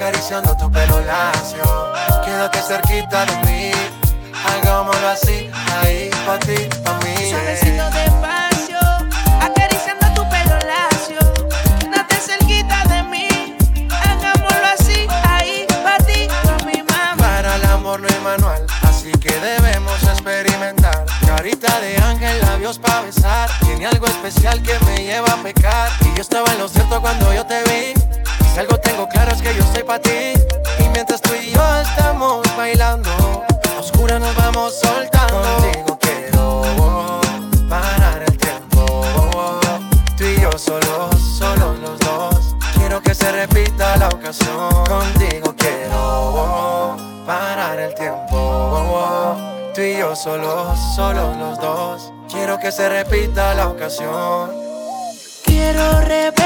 acariciando tu pelo lacio. Quédate cerquita de mí, hagámoslo así, ahí, pa' ti, pa' mí. Suavecito despacio, acariciando tu pelo lacio. Quédate cerquita de mí, hagámoslo así, ahí, pa' ti, pa' mi mamá. Para el amor no hay manual, así que debemos experimentar. Carita de ángel, labios pa' besar. Tiene algo especial que me lleva a pecar. Y yo estaba en lo cierto cuando yo te vi. Si algo tengo claro es que yo soy para ti. Y mientras tú y yo estamos bailando, oscura nos vamos soltando. Contigo quiero parar el tiempo. Tú y yo solos, solos los dos. Quiero que se repita la ocasión. Contigo quiero parar el tiempo. Tú y yo solos, solos los dos. Quiero que se repita la ocasión. Quiero repetir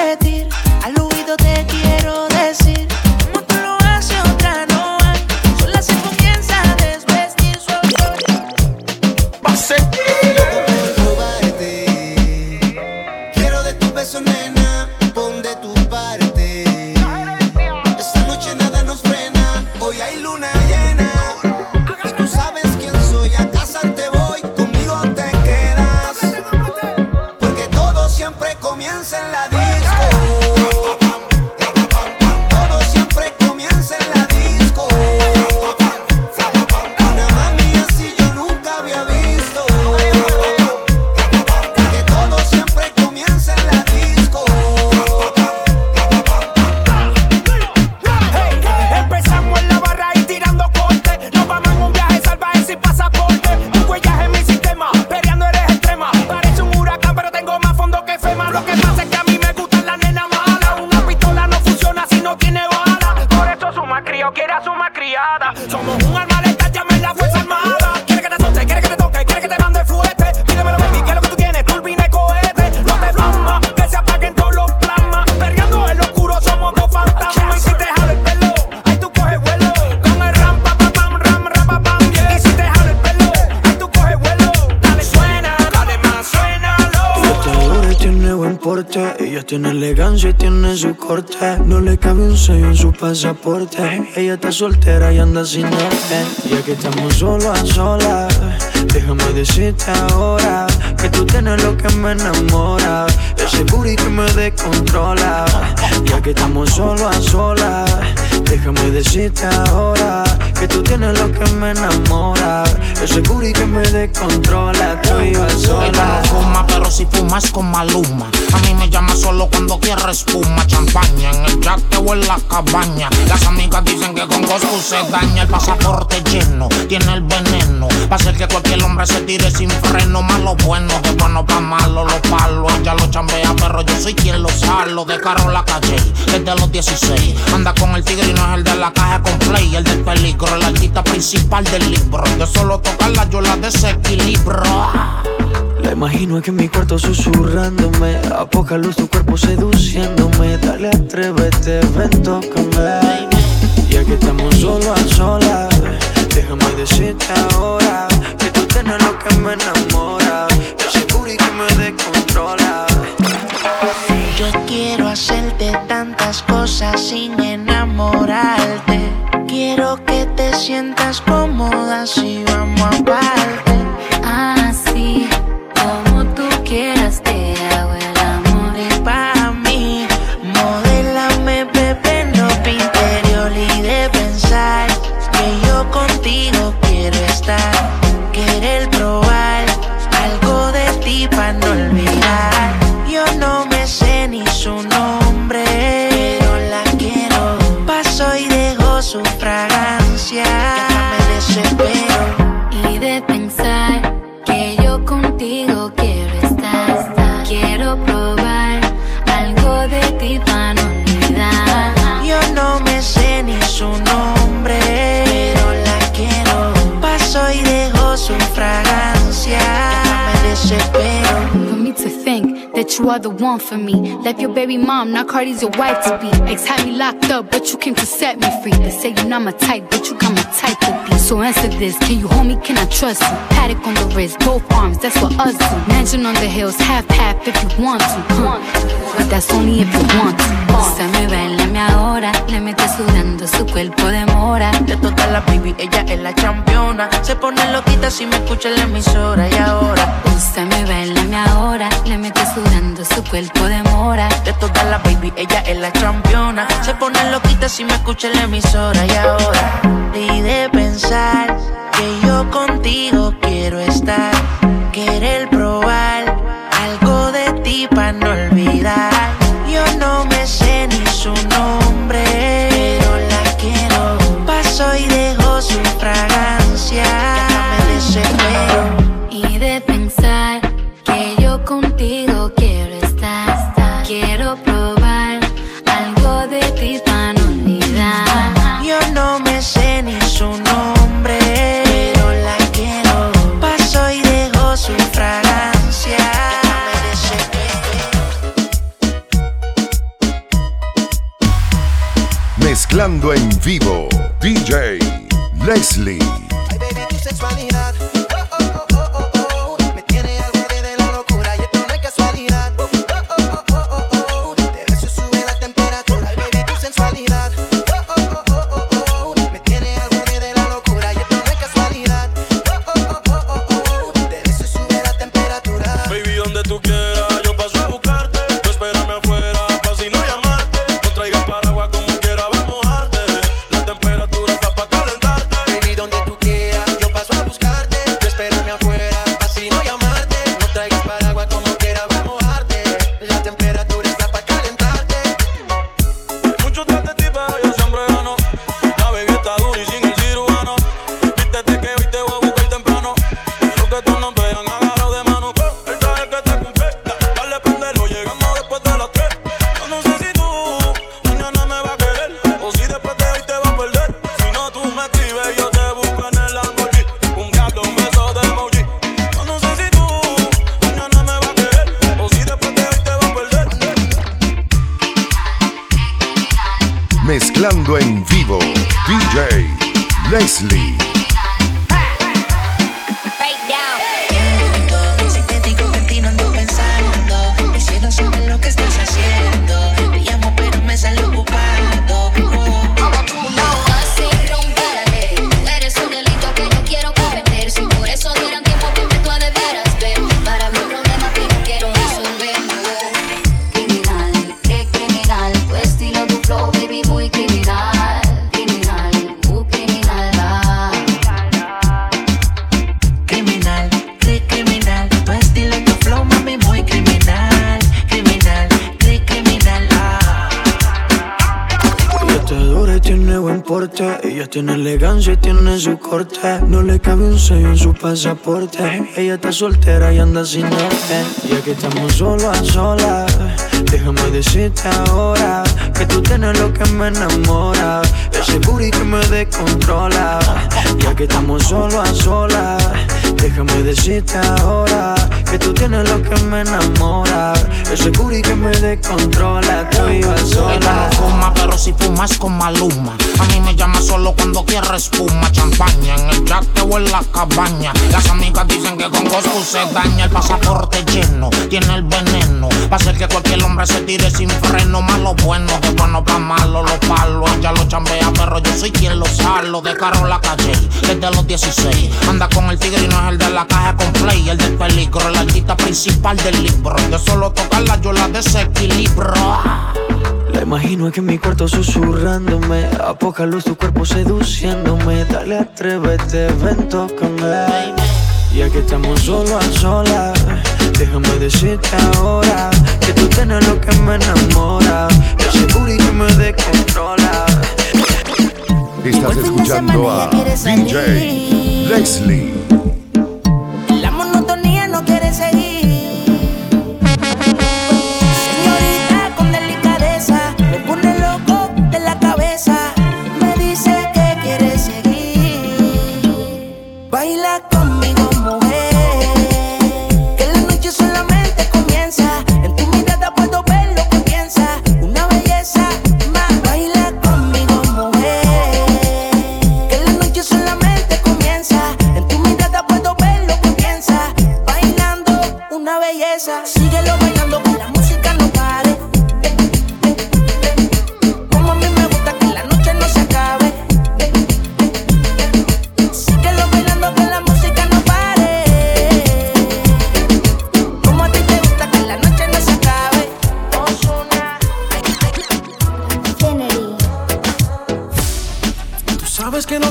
elegancia y tiene su corte. No le cabe un sello en su pasaporte. Ella está soltera y anda sin orden. Ya que estamos solo a solas, déjame decirte ahora que tú tienes lo que me enamora. Ese booty que me descontrola. Ya que estamos solo a solas Déjame decirte ahora que tú tienes lo que me enamora. Ese y que me descontrola, estoy a sola. Ella no fuma, pero si fumas con maluma. A mí me llama solo cuando quiere espuma, champaña en el yate o en la cabaña. Las amigas dicen que con Coscu se daña el pasaporte lleno, tiene el veneno. Va a hacer que cualquier hombre se tire sin freno. Malo bueno, de bueno pa' malo, los palos. Ella lo chambea, pero yo soy quien lo salo. De carro la calle, desde los 16. Anda con el tigre y no es el de la caja con play, el del peligro, el artista principal del libro. De solo tocarla yo la desequilibro. La imagino aquí en mi cuarto susurrándome. A poca luz tu cuerpo seduciéndome. Dale, atrévete, ven, tócame. Ya que estamos solo a solas, déjame decirte ahora que tú tienes lo que me enamora. Yo y que me descontrola. Hacerte tantas cosas sin enamorarte. Quiero que te sientas cómoda si vamos a parte. That you are the one for me. Left your baby mom, now Cardi's your wife to be. Ex had me locked up, but you came to set me free. They say you're not my type, but you got my type to be. So answer this, can you hold me, can I trust you? Paddock on the wrist, both arms, that's what us do. Mansion on the hills, half half if you want to. But that's only if you want to. Se me baila mi ahora, le mete sudando su cuerpo de mora. De todas las baby, ella es la championa. Se pone loquita si me escucha en la emisora y ahora. Usted me baila mi ahora, le mete sudando su cuerpo de mora. De todas las baby, ella es la championa. Se pone loquita si me escucha en la emisora y ahora. Y de pensar que yo contigo Mezclando en vivo, DJ Leslie. Tiene buen porte, ella tiene elegancia y tiene su corte. No le cabe un sello en su pasaporte. Ella está soltera y anda sin norte. Y aquí estamos solo a solas. Déjame decirte ahora que tú tienes lo que me enamora. Ese booty que me descontrola. Y aquí estamos solo a solas. Déjame decirte ahora que tú tienes lo que me enamora. Ese booty que me descontrola. Tú ibas sola. Ella no fuma, pero si fumas con Maluma. A mí me llama solo cuando quiere espuma, champaña en el yate o en la cabaña. Las amigas dicen que con Coscu se daña el pasaporte lleno, tiene el veneno. Cualquier hombre se tire sin freno. Malo bueno, que bueno pa' malo, los palos. Ella lo chambea, pero yo soy quien lo salo. De caro la calle, desde los 16. Anda con el tigre y no es el de la caja con play, el del peligro, el artista principal del libro. De solo tocarla yo la desequilibro. La imagino aquí en mi cuarto susurrándome. A poca luz tu cuerpo seduciéndome. Dale, atrévete, ven, tócame. Y aquí estamos solo a solas. Déjame decirte ahora que tú tienes lo que me enamora. Ese booty que me descontrola. Estás escuchando a DJ Leslie.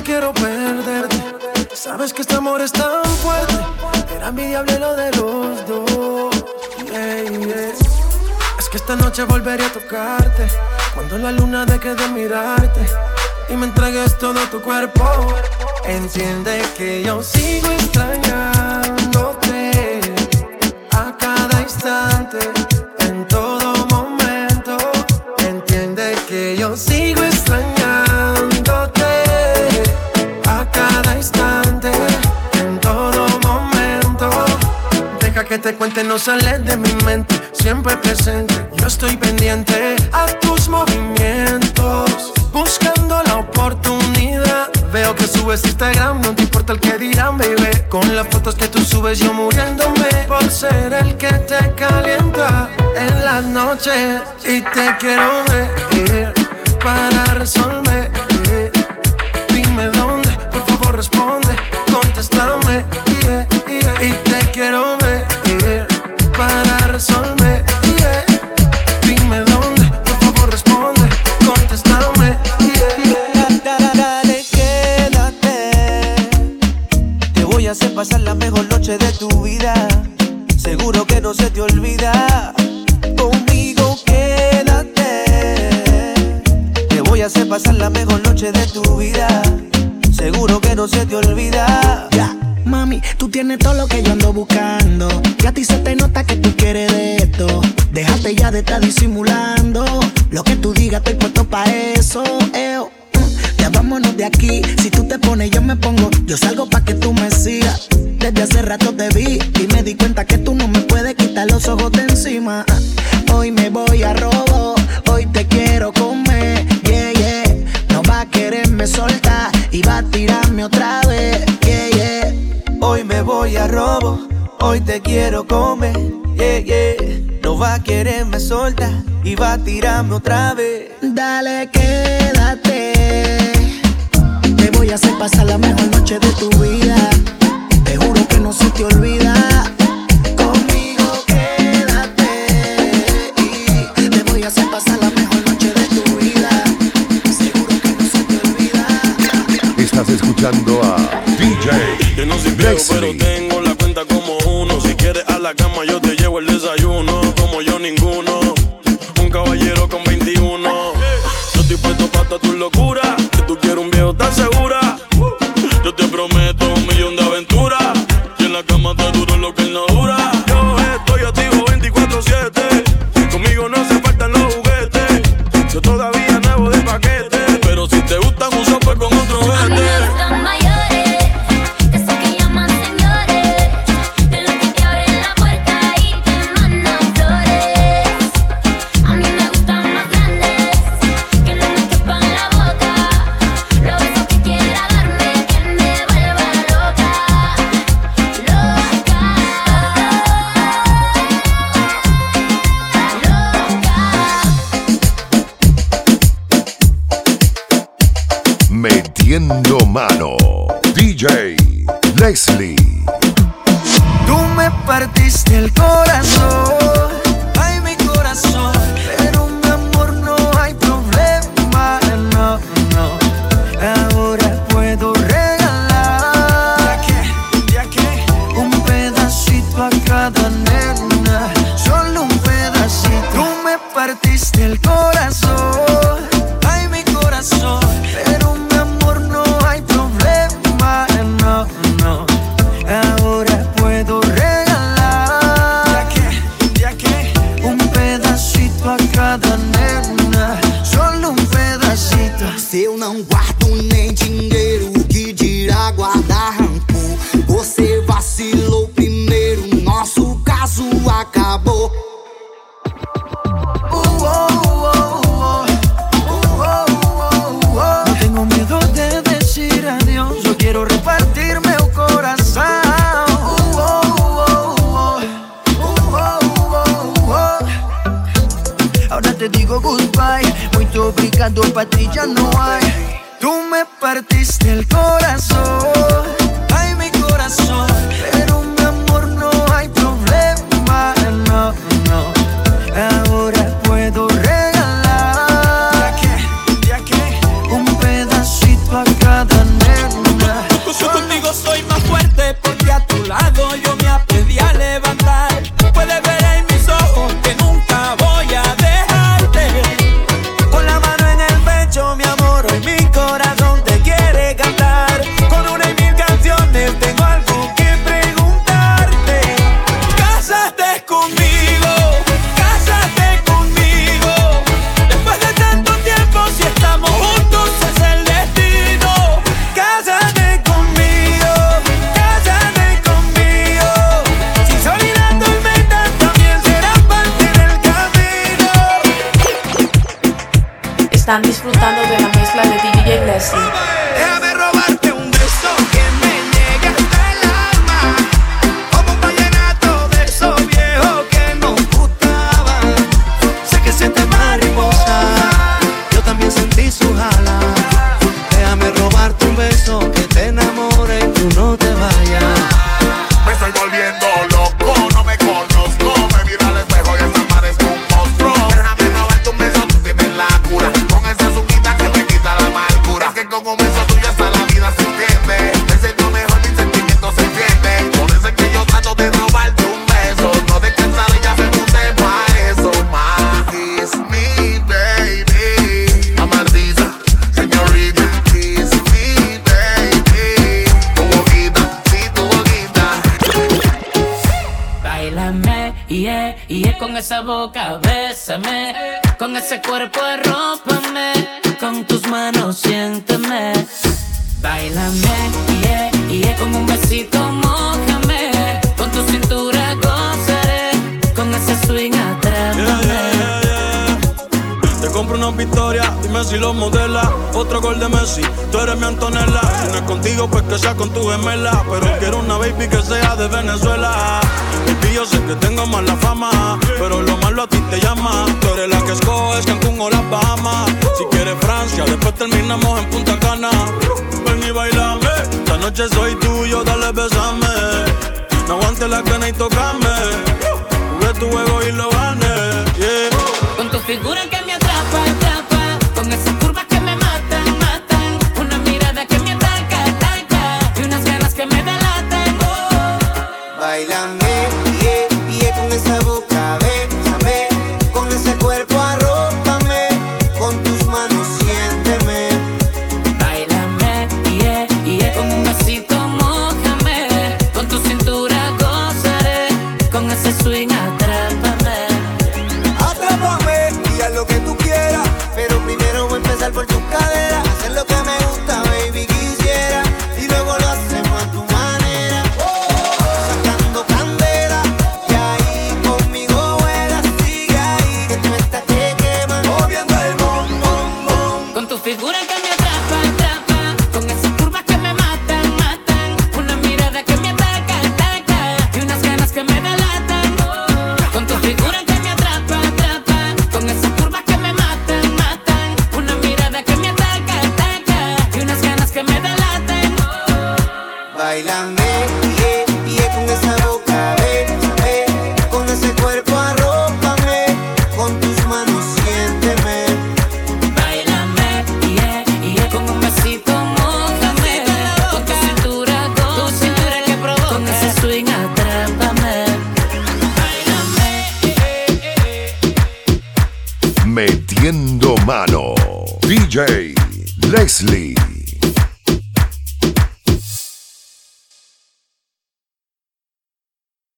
Quiero perderte. Sabes que este amor es tan fuerte. Era envidiable lo de los dos. Yeah, yeah. Es que esta noche volveré a tocarte. Cuando la luna deje de mirarte. Y me entregues todo tu cuerpo. Entiende que yo sigo extrañándote. A cada instante. No sales de mi mente, siempre presente. Yo estoy pendiente a tus movimientos, buscando la oportunidad. Veo que subes Instagram, no te importa el que dirán, baby. Con las fotos que tú subes, yo muriéndome por ser el que te calienta en las noches. Y te quiero ver para resolver. Dime dónde, por favor responde, contéstame. Vámonos de aquí. Si tú te pones, yo me pongo. Yo salgo pa' que tú me sigas. Desde hace rato te vi y me di cuenta que tú no me puedes quitar los ojos de encima. Hoy me voy a robo. Hoy te quiero comer. Yeah, yeah. No va a quererme soltar y va a tirarme otra vez. Yeah, yeah. Hoy me voy a robo. Hoy te quiero comer. Yeah, yeah. No va a quererme soltar y va a tirarme otra vez. Dale, quédate. Te voy a hacer pasar la mejor noche de tu vida. Te juro que no se te olvida. Conmigo quédate. Y te voy a hacer pasar la mejor noche de tu vida. Seguro que no se te olvida. Estás escuchando a DJ Yo no soy viejo, pero tengo la cuenta como uno. Si quieres a la cama, yo Patricia no hay. Tú me partiste el esa boca, bésame. Con ese cuerpo, arrópame. Con tus manos, siéntame. Bailame, yeah, yeah. Con un besito, mojame. Con tu cintura, gozaré. Con ese swing, atrápame. Te compro una victoria, dime si lo modela. Otro gol de Messi, tú eres mi Antonella. Si no es contigo, pues que sea con tu gemela. Pero quiero una baby que sea de Venezuela. Y yo sé que tengo a ti te llama. Tú eres la que escoges Cancún o las Bahamas. Si quieres Francia, después terminamos en Punta Cana. Ven y bailame. Esta noche soy tuyo, dale besame. No aguante la cana y tocame. Jugué tu juego y lo gané. Yeah. Con tu figura que